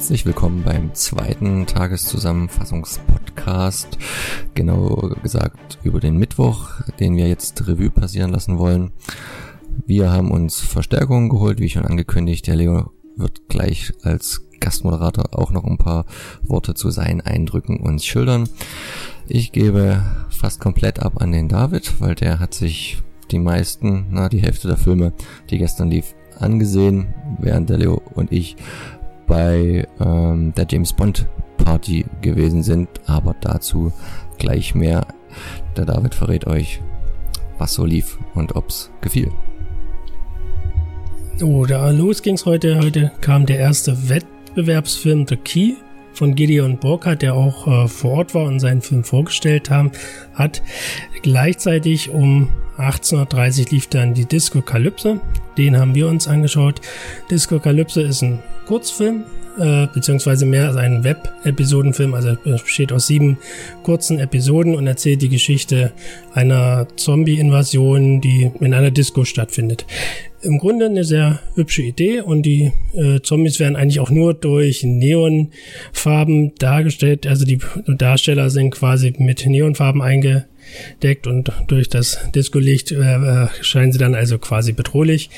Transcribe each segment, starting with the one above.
herzlich willkommen beim zweiten Tageszusammenfassungspodcast. Genau gesagt über den Mittwoch, den wir jetzt Revue passieren lassen wollen. Wir haben uns Verstärkungen geholt, wie schon angekündigt. Der Leo wird gleich als Gastmoderator auch noch ein paar Worte zu seinen Eindrücken uns schildern. Ich gebe fast komplett ab an den David, weil der hat sich die meisten, na, die Hälfte der Filme, die gestern lief, angesehen, während der Leo und ich bei ähm, der James Bond Party gewesen sind, aber dazu gleich mehr. Der David verrät euch, was so lief und ob's gefiel. Da los ging's heute. Heute kam der erste Wettbewerbsfilm The Key von Gideon Burkhardt, der auch äh, vor Ort war und seinen Film vorgestellt haben, hat. Gleichzeitig um 1830 lief dann die Disco Kalypse. Den haben wir uns angeschaut. Disco Kalypse ist ein Kurzfilm, äh, beziehungsweise mehr als ein Web-Episodenfilm. Also besteht aus sieben kurzen Episoden und erzählt die Geschichte einer Zombie-Invasion, die in einer Disco stattfindet. Im Grunde eine sehr hübsche Idee und die äh, Zombies werden eigentlich auch nur durch Neonfarben dargestellt. Also die Darsteller sind quasi mit Neonfarben einge deckt und durch das Disco-Licht äh, äh, scheinen sie dann also quasi bedrohlich.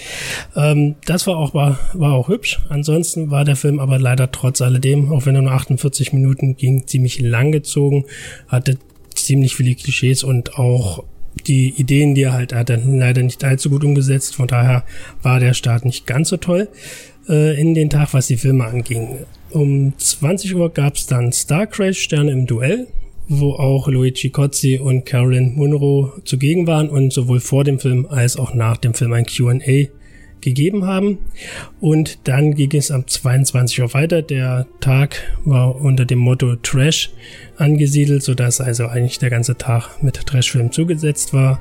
Ähm, das war auch, war, war auch hübsch. Ansonsten war der Film aber leider trotz alledem, auch wenn er nur 48 Minuten ging, ziemlich lang gezogen, hatte ziemlich viele Klischees und auch die Ideen, die er halt hatte, leider nicht allzu gut umgesetzt. Von daher war der Start nicht ganz so toll äh, in den Tag, was die Filme anging. Um 20 Uhr gab es dann Star Crash Sterne im Duell wo auch Luigi Cozzi und Carolyn Munro zugegen waren und sowohl vor dem Film als auch nach dem Film ein Q&A gegeben haben. Und dann ging es am 22 Uhr weiter. Der Tag war unter dem Motto Trash angesiedelt, sodass also eigentlich der ganze Tag mit Trashfilm zugesetzt war.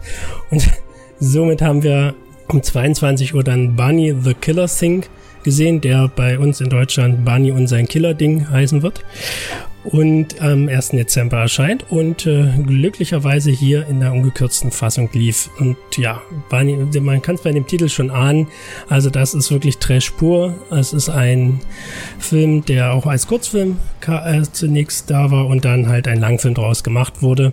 Und somit haben wir um 22 Uhr dann Bunny the Killer Thing gesehen, der bei uns in Deutschland Bunny und sein Killer Ding heißen wird und am 1. Dezember erscheint und äh, glücklicherweise hier in der ungekürzten Fassung lief. Und ja, man kann es bei dem Titel schon ahnen. Also das ist wirklich Trash pur. Es ist ein Film, der auch als Kurzfilm äh, zunächst da war und dann halt ein Langfilm draus gemacht wurde.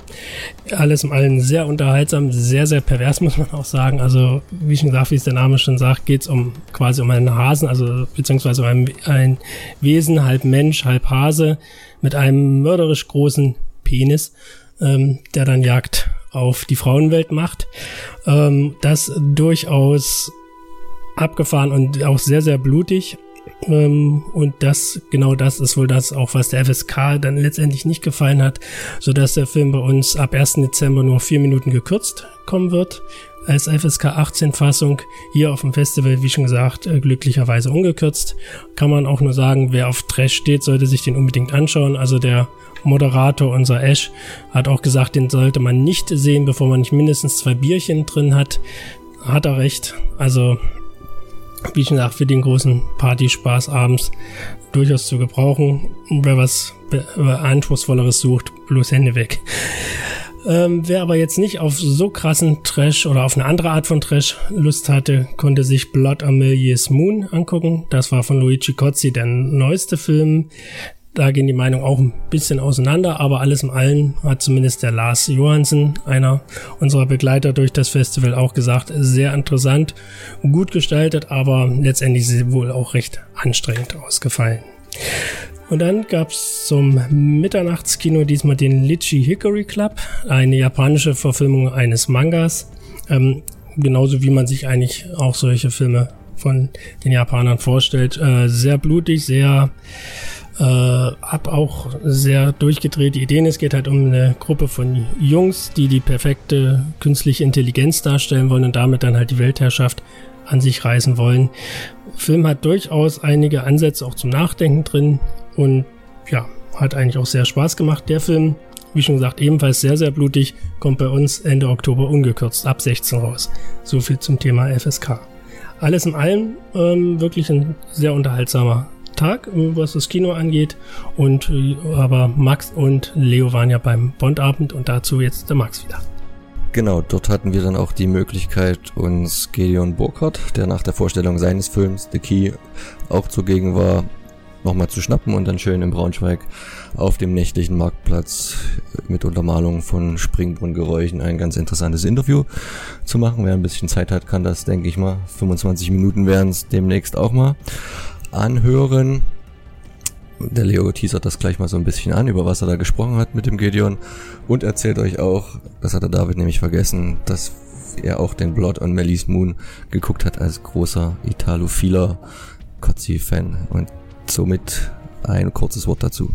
Alles im Allen sehr unterhaltsam, sehr, sehr pervers, muss man auch sagen. Also, wie schon gesagt, wie es der Name schon sagt, geht es um quasi um einen Hasen, also beziehungsweise um ein, ein Wesen, halb Mensch, halb Hase mit einem mörderisch großen Penis, ähm, der dann Jagd auf die Frauenwelt macht. Ähm, das durchaus abgefahren und auch sehr, sehr blutig. Ähm, und das, genau das ist wohl das auch, was der FSK dann letztendlich nicht gefallen hat, so dass der Film bei uns ab 1. Dezember nur vier Minuten gekürzt kommen wird als FSK 18 Fassung hier auf dem Festival, wie schon gesagt, äh, glücklicherweise ungekürzt. Kann man auch nur sagen, wer auf Trash steht, sollte sich den unbedingt anschauen. Also der Moderator, unser Ash, hat auch gesagt, den sollte man nicht sehen, bevor man nicht mindestens zwei Bierchen drin hat. Hat er recht. Also, wie schon gesagt, für den großen Partyspaß abends durchaus zu gebrauchen. Wer was Anspruchsvolleres sucht, bloß Hände weg. Ähm, wer aber jetzt nicht auf so krassen Trash oder auf eine andere Art von Trash Lust hatte, konnte sich Blood Millions Moon angucken. Das war von Luigi Cozzi der neueste Film. Da gehen die Meinungen auch ein bisschen auseinander, aber alles in allem hat zumindest der Lars Johansen, einer unserer Begleiter durch das Festival, auch gesagt, sehr interessant, gut gestaltet, aber letztendlich wohl auch recht anstrengend ausgefallen. Und dann gab's zum Mitternachtskino diesmal den Litchi Hickory Club, eine japanische Verfilmung eines Mangas. Ähm, genauso wie man sich eigentlich auch solche Filme von den Japanern vorstellt. Äh, sehr blutig, sehr äh, ab auch sehr durchgedrehte Ideen. Es geht halt um eine Gruppe von Jungs, die die perfekte künstliche Intelligenz darstellen wollen und damit dann halt die Weltherrschaft an sich reißen wollen. Film hat durchaus einige Ansätze auch zum Nachdenken drin. Und ja, hat eigentlich auch sehr Spaß gemacht. Der Film, wie schon gesagt, ebenfalls sehr, sehr blutig, kommt bei uns Ende Oktober ungekürzt ab 16 raus. So viel zum Thema FSK. Alles in allem ähm, wirklich ein sehr unterhaltsamer Tag, was das Kino angeht. Und äh, aber Max und Leo waren ja beim Bondabend und dazu jetzt der Max wieder. Genau, dort hatten wir dann auch die Möglichkeit, uns Gideon Burkhardt, der nach der Vorstellung seines Films The Key auch zugegen war, nochmal zu schnappen und dann schön in Braunschweig auf dem nächtlichen Marktplatz mit Untermalung von Springbrunnengeräuschen ein ganz interessantes Interview zu machen. Wer ein bisschen Zeit hat, kann das, denke ich mal, 25 Minuten werden es demnächst auch mal anhören. Der Leo teasert das gleich mal so ein bisschen an, über was er da gesprochen hat mit dem Gideon und erzählt euch auch, das hat der David nämlich vergessen, dass er auch den Blood on Melly's Moon geguckt hat als großer Italophiler Kotzi-Fan und somit ein kurzes Wort dazu.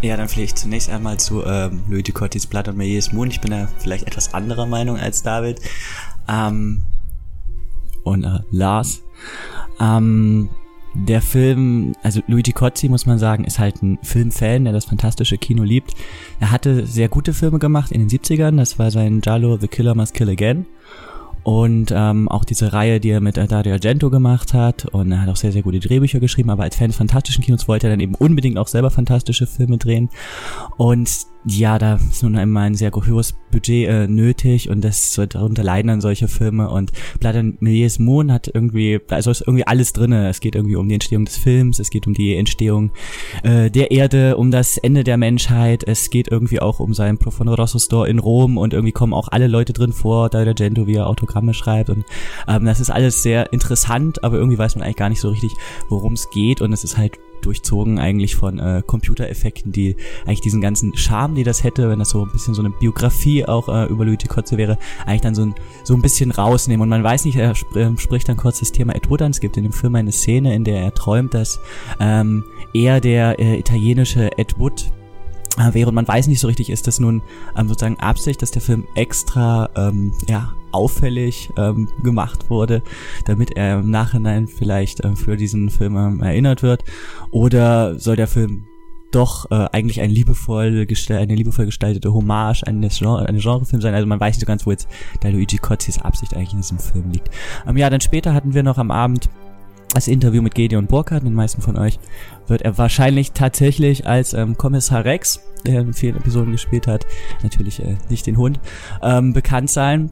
Ja, dann vielleicht zunächst einmal zu ähm, Louis Ducottis Blood on Melly's Moon. Ich bin da vielleicht etwas anderer Meinung als David. Ähm, und äh, Lars. Ähm, der Film, also Luigi Cozzi, muss man sagen, ist halt ein Filmfan, der das fantastische Kino liebt. Er hatte sehr gute Filme gemacht in den 70ern. Das war sein Giallo The Killer Must Kill Again. Und ähm, auch diese Reihe, die er mit Dario Argento gemacht hat. Und er hat auch sehr, sehr gute Drehbücher geschrieben. Aber als Fan des fantastischen Kinos wollte er dann eben unbedingt auch selber fantastische Filme drehen. Und ja, da ist nun einmal ein sehr hohes Budget äh, nötig und das darunter leiden dann solche Filme und Blood and Milliers Moon hat irgendwie, also ist irgendwie alles drinne. Es geht irgendwie um die Entstehung des Films, es geht um die Entstehung äh, der Erde, um das Ende der Menschheit, es geht irgendwie auch um seinen Profondo Rosso Store in Rom und irgendwie kommen auch alle Leute drin vor, da der Gento, wie er Autogramme schreibt und ähm, das ist alles sehr interessant, aber irgendwie weiß man eigentlich gar nicht so richtig, worum es geht und es ist halt durchzogen eigentlich von äh, Computereffekten, die eigentlich diesen ganzen Charme, die das hätte, wenn das so ein bisschen so eine Biografie auch äh, über Luigi Kotze wäre, eigentlich dann so ein, so ein bisschen rausnehmen. Und man weiß nicht, er sp äh, spricht dann kurz das Thema Ed Wood an. Es gibt in dem Film eine Szene, in der er träumt, dass ähm, er der äh, italienische Ed Wood äh, wäre und man weiß nicht so richtig, ist das nun ähm, sozusagen Absicht, dass der Film extra ähm, ja auffällig ähm, gemacht wurde, damit er im Nachhinein vielleicht äh, für diesen Film ähm, erinnert wird? Oder soll der Film doch äh, eigentlich ein liebevoll eine liebevoll gestaltete Hommage an das Genre, an den Genrefilm sein. Also man weiß nicht so ganz, wo jetzt der Luigi Cozzis Absicht eigentlich in diesem Film liegt. Ähm, ja, dann später hatten wir noch am Abend das Interview mit Gedeon Burkhardt, den meisten von euch wird er wahrscheinlich tatsächlich als ähm, Kommissar Rex, der in vielen Episoden gespielt hat, natürlich äh, nicht den Hund, ähm, bekannt sein.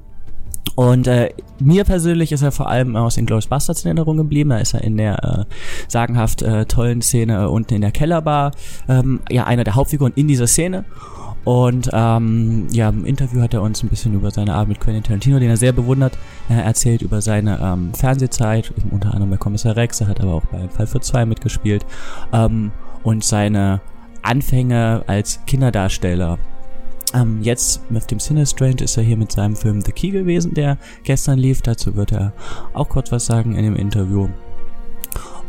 Und äh, mir persönlich ist er vor allem aus den Glorious Bastards in Erinnerung geblieben. Da ist er in der äh, sagenhaft äh, tollen Szene unten in der Kellerbar ähm, ja einer der Hauptfiguren in dieser Szene. Und ähm, ja, im Interview hat er uns ein bisschen über seine Arbeit mit Quentin Tarantino, den er sehr bewundert, er erzählt über seine ähm, Fernsehzeit, unter anderem bei Kommissar Rex, er hat aber auch bei Fall für zwei mitgespielt ähm, und seine Anfänge als Kinderdarsteller ähm, jetzt mit dem Sinistrange ist er hier mit seinem Film The Key gewesen, der gestern lief. Dazu wird er auch kurz was sagen in dem Interview.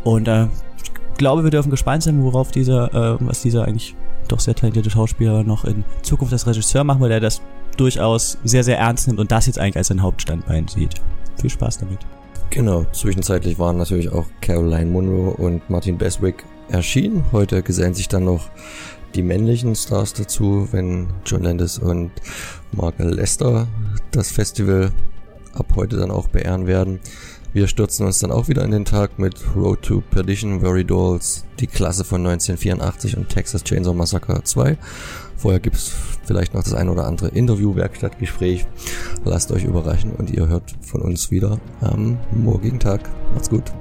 Und äh, ich glaube, wir dürfen gespannt sein, worauf dieser, äh, was dieser eigentlich doch sehr talentierte Schauspieler noch in Zukunft als Regisseur machen, weil er das durchaus sehr, sehr ernst nimmt und das jetzt eigentlich als sein Hauptstandbein sieht. Viel Spaß damit. Genau, zwischenzeitlich waren natürlich auch Caroline Munro und Martin Beswick erschienen. Heute gesellen sich dann noch die männlichen Stars dazu, wenn John Landis und Mark Lester das Festival ab heute dann auch beehren werden. Wir stürzen uns dann auch wieder in den Tag mit Road to Perdition, Very Dolls, die Klasse von 1984 und Texas Chainsaw Massacre 2. Vorher gibt's vielleicht noch das ein oder andere Interview-Werkstattgespräch. Lasst euch überraschen und ihr hört von uns wieder am morgigen Tag. Macht's gut.